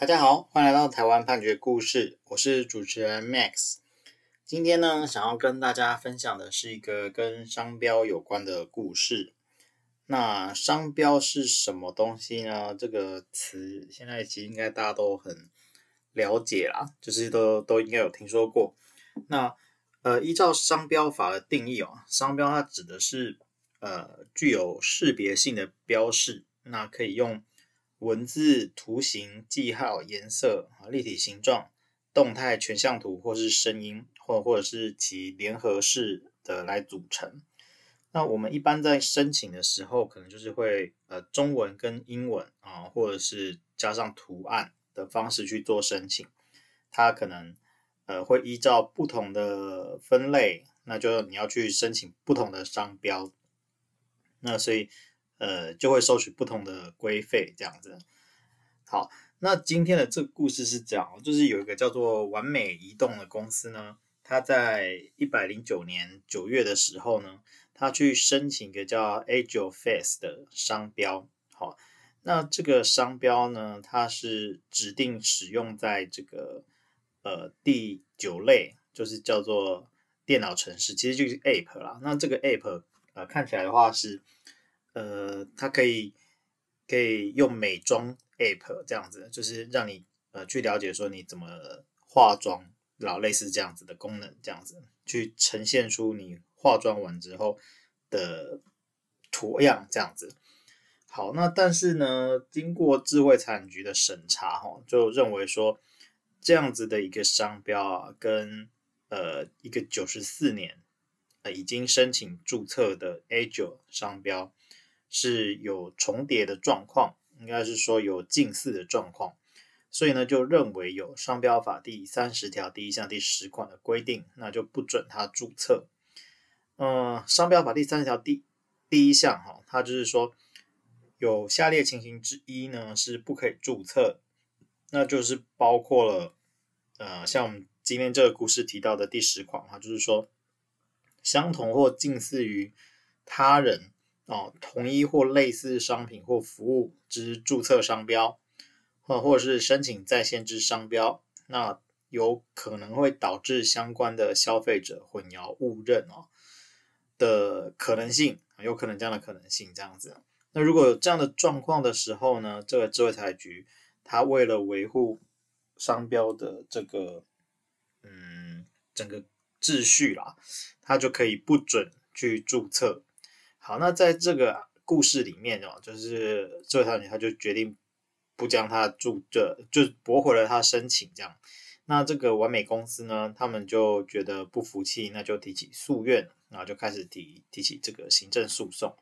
大家好，欢迎来到台湾判决故事，我是主持人 Max。今天呢，想要跟大家分享的是一个跟商标有关的故事。那商标是什么东西呢？这个词现在其实应该大家都很了解啦，就是都都应该有听说过。那呃，依照商标法的定义哦，商标它指的是呃具有识别性的标示，那可以用。文字、图形、记号、颜色啊、立体形状、动态全像图，或是声音，或或者是其联合式的来组成。那我们一般在申请的时候，可能就是会呃中文跟英文啊，或者是加上图案的方式去做申请。它可能呃会依照不同的分类，那就你要去申请不同的商标。那所以。呃，就会收取不同的规费，这样子。好，那今天的这个故事是这样，就是有一个叫做完美移动的公司呢，他在一百零九年九月的时候呢，他去申请一个叫 Agileface 的商标。好，那这个商标呢，它是指定使用在这个呃第九类，就是叫做电脑程式，其实就是 App 啦。那这个 App 呃看起来的话是。呃，它可以可以用美妆 app 这样子，就是让你呃去了解说你怎么化妆，然后类似这样子的功能，这样子去呈现出你化妆完之后的图样，这样子。好，那但是呢，经过智慧产局的审查，哈，就认为说这样子的一个商标啊，跟呃一个九十四年呃已经申请注册的 Agile 商标。是有重叠的状况，应该是说有近似的状况，所以呢就认为有商标法第三十条第一项第十款的规定，那就不准他注册。嗯、商标法第三十条第第一项哈，它就是说有下列情形之一呢是不可以注册，那就是包括了呃像我们今天这个故事提到的第十款哈，就是说相同或近似于他人。哦，同一或类似商品或服务之注册商标，或或者是申请再现之商标，那有可能会导致相关的消费者混淆误认哦的可能性，有可能这样的可能性这样子。那如果有这样的状况的时候呢，这个智慧财局它为了维护商标的这个嗯整个秩序啦，它就可以不准去注册。好，那在这个故事里面哦，就是这位少女，她就决定不将他住这就驳回了他申请这样。那这个完美公司呢，他们就觉得不服气，那就提起诉愿，然后就开始提提起这个行政诉讼。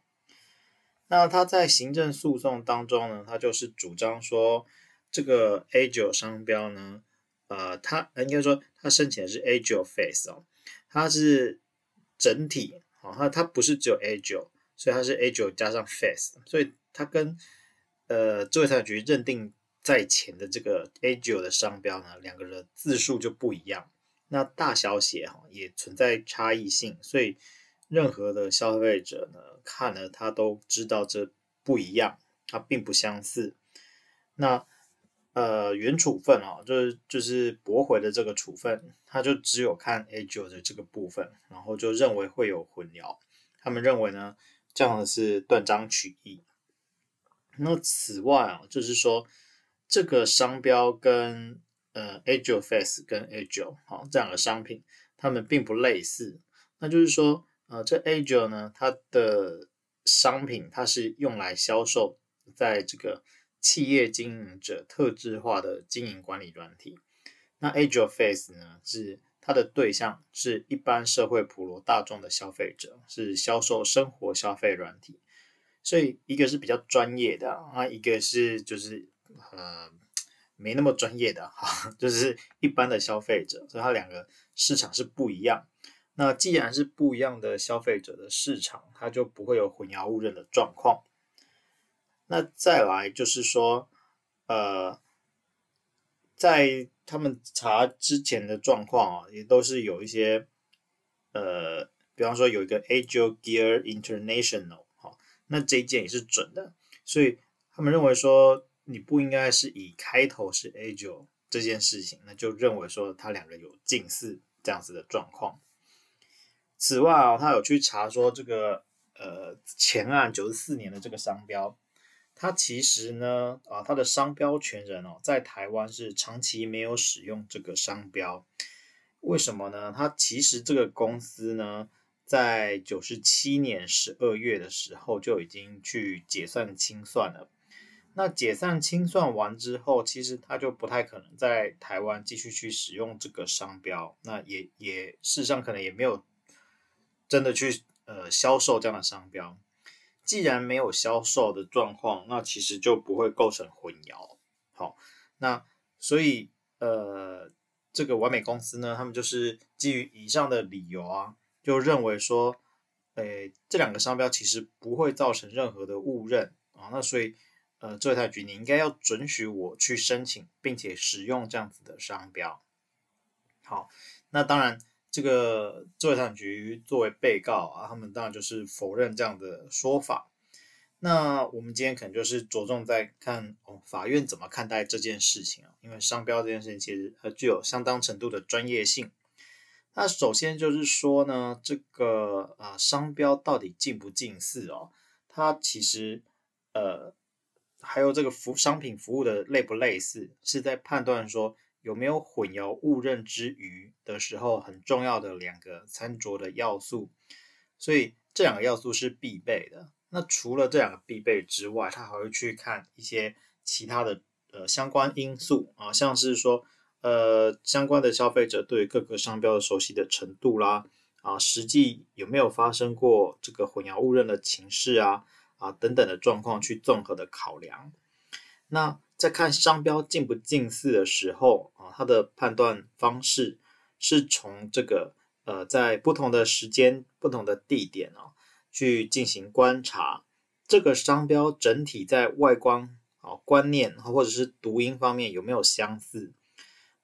那他在行政诉讼当中呢，他就是主张说，这个 Agile 商标呢，呃，他应该说他申请的是 Agileface 哦，它是整体。好，它它不是只有 Agile，所以它是 Agile 加上 Face，所以它跟呃智慧财产局认定在前的这个 Agile 的商标呢，两个人字数就不一样，那大小写哈也存在差异性，所以任何的消费者呢看了他都知道这不一样，它并不相似。那呃，原处分啊，就是就是驳回的这个处分，他就只有看 A 九的这个部分，然后就认为会有混淆。他们认为呢，这样的是断章取义。那此外啊，就是说这个商标跟呃 A 九 Face 跟 A 九好这两个商品，它们并不类似。那就是说，呃，这 A 九呢，它的商品它是用来销售在这个。企业经营者特质化的经营管理软体，那 Agileface 呢，是它的对象是一般社会普罗大众的消费者，是销售生活消费软体，所以一个是比较专业的啊，一个是就是呃没那么专业的哈，就是一般的消费者，所以它两个市场是不一样。那既然是不一样的消费者的市场，它就不会有混淆误认的状况。那再来就是说，呃，在他们查之前的状况啊，也都是有一些，呃，比方说有一个 Agile Gear International，好，那这一件也是准的，所以他们认为说，你不应该是以开头是 Agile 这件事情，那就认为说他两个有近似这样子的状况。此外啊，他有去查说这个呃前案九十四年的这个商标，它其实呢啊，它的商标权人哦，在台湾是长期没有使用这个商标。为什么呢？它其实这个公司呢，在九十七年十二月的时候就已经去解散清算了。那解散清算完之后，其实它就不太可能在台湾继续去使用这个商标。那也也事实上可能也没有。真的去呃销售这样的商标，既然没有销售的状况，那其实就不会构成混淆。好，那所以呃这个完美公司呢，他们就是基于以上的理由啊，就认为说，诶这两个商标其实不会造成任何的误认啊，那所以呃这位台局，你应该要准许我去申请并且使用这样子的商标。好，那当然。这个作业产局作为被告啊，他们当然就是否认这样的说法。那我们今天可能就是着重在看哦，法院怎么看待这件事情啊？因为商标这件事情其实它具有相当程度的专业性。那首先就是说呢，这个啊商标到底近不近似哦？它其实呃还有这个服商品服务的类不类似，是在判断说。有没有混淆误认之余的时候，很重要的两个餐桌的要素，所以这两个要素是必备的。那除了这两个必备之外，他还会去看一些其他的呃相关因素啊，像是说呃相关的消费者对各个商标的熟悉的程度啦，啊实际有没有发生过这个混淆误认的情势啊啊等等的状况去综合的考量。那在看商标近不近似的时候啊，它的判断方式是从这个呃，在不同的时间、不同的地点啊，去进行观察这个商标整体在外观啊、观念或者是读音方面有没有相似。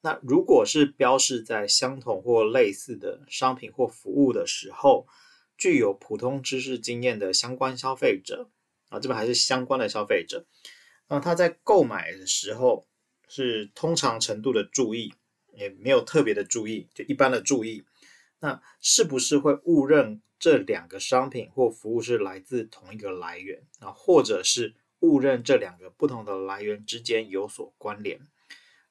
那如果是标示在相同或类似的商品或服务的时候，具有普通知识经验的相关消费者啊，这边还是相关的消费者。那他在购买的时候是通常程度的注意，也没有特别的注意，就一般的注意。那是不是会误认这两个商品或服务是来自同一个来源啊？或者是误认这两个不同的来源之间有所关联？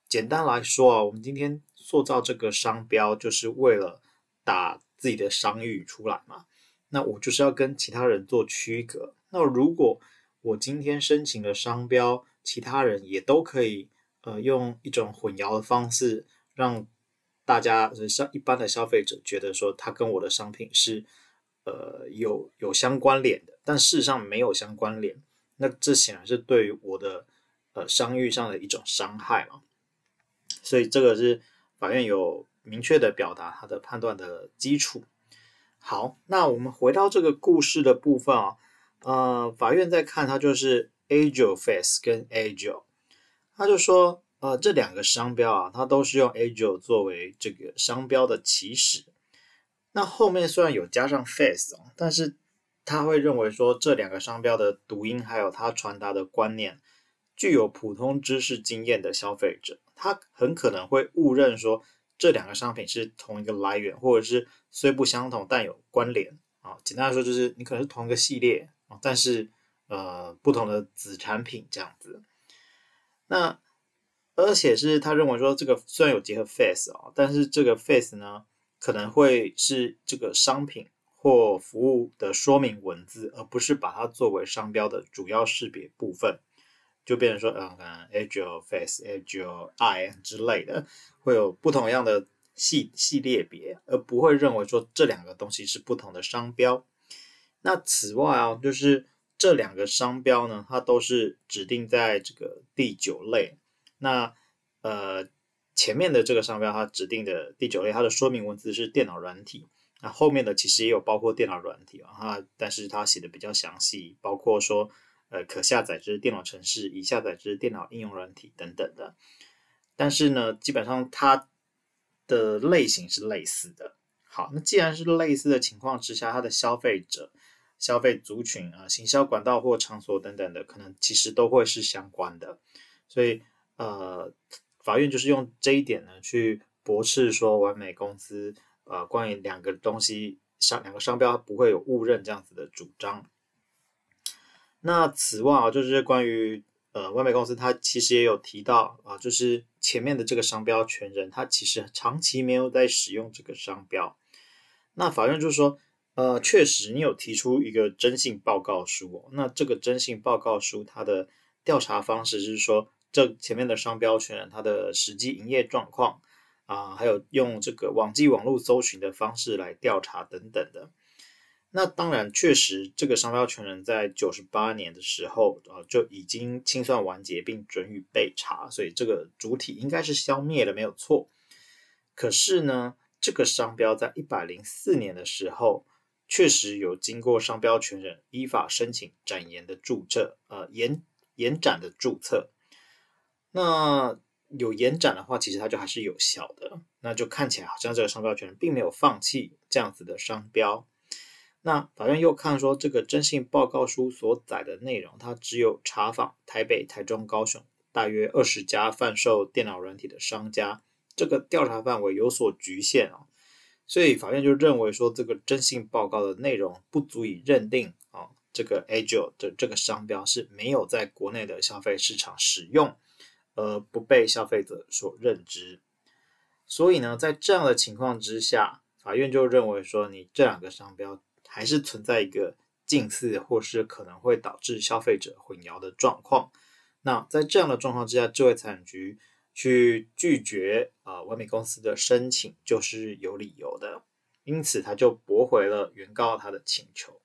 简单来说啊，我们今天塑造这个商标就是为了打自己的商誉出来嘛。那我就是要跟其他人做区隔。那如果我今天申请的商标，其他人也都可以，呃，用一种混淆的方式，让大家像一般的消费者觉得说，它跟我的商品是，呃，有有相关联的，但事实上没有相关联。那这显然是对于我的呃商誉上的一种伤害嘛。所以这个是法院有明确的表达它的判断的基础。好，那我们回到这个故事的部分啊。呃，法院在看它就是 age face 跟 Agio，他就说，呃，这两个商标啊，它都是用 Agio 作为这个商标的起始。那后面虽然有加上 Face，哦，但是他会认为说，这两个商标的读音还有它传达的观念，具有普通知识经验的消费者，他很可能会误认说，这两个商品是同一个来源，或者是虽不相同但有关联啊。简单来说，就是你可能是同一个系列。但是，呃，不同的子产品这样子，那而且是他认为说，这个虽然有结合 face 啊，但是这个 face 呢，可能会是这个商品或服务的说明文字，而不是把它作为商标的主要识别部分，就变成说，嗯，可能 Agiofast、Agio-i 之类的，会有不同样的系系列别，而不会认为说这两个东西是不同的商标。那此外啊，就是这两个商标呢，它都是指定在这个第九类。那呃，前面的这个商标它指定的第九类，它的说明文字是电脑软体。那后面的其实也有包括电脑软体啊，它但是它写的比较详细，包括说呃可下载之电脑程式、已下载之电脑应用软体等等的。但是呢，基本上它的类型是类似的。好，那既然是类似的情况之下，它的消费者。消费族群啊、行销管道或场所等等的，可能其实都会是相关的。所以，呃，法院就是用这一点呢，去驳斥说完美公司呃关于两个东西商两个商标不会有误认这样子的主张。那此外啊，就是关于呃完美公司，它其实也有提到啊，就是前面的这个商标权人，他其实长期没有在使用这个商标。那法院就是说，呃，确实你有提出一个征信报告书哦，那这个征信报告书它的调查方式是说。这前面的商标权人，他的实际营业状况啊，还有用这个网际网络搜寻的方式来调查等等的。那当然，确实这个商标权人在九十八年的时候啊，就已经清算完结并准予备查，所以这个主体应该是消灭了，没有错。可是呢，这个商标在一百零四年的时候，确实有经过商标权人依法申请展延的注册，呃，延延展的注册。那有延展的话，其实它就还是有效的。那就看起来好像这个商标权人并没有放弃这样子的商标。那法院又看说，这个征信报告书所载的内容，它只有查访台北、台中、高雄大约二十家贩售电脑软体的商家，这个调查范围有所局限啊。所以法院就认为说，这个征信报告的内容不足以认定啊，这个 Agile 的这个商标是没有在国内的消费市场使用。而不被消费者所认知，所以呢，在这样的情况之下，法院就认为说，你这两个商标还是存在一个近似，或是可能会导致消费者混淆的状况。那在这样的状况之下，智慧财产局去拒绝啊完美公司的申请，就是有理由的，因此他就驳回了原告他的请求。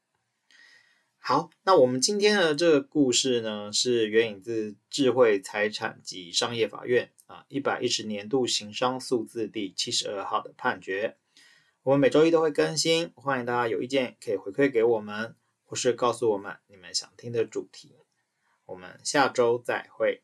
好，那我们今天的这个故事呢，是援引自智慧财产及商业法院啊一百一十年度刑商诉字第七十二号的判决。我们每周一都会更新，欢迎大家有意见可以回馈给我们，或是告诉我们你们想听的主题。我们下周再会。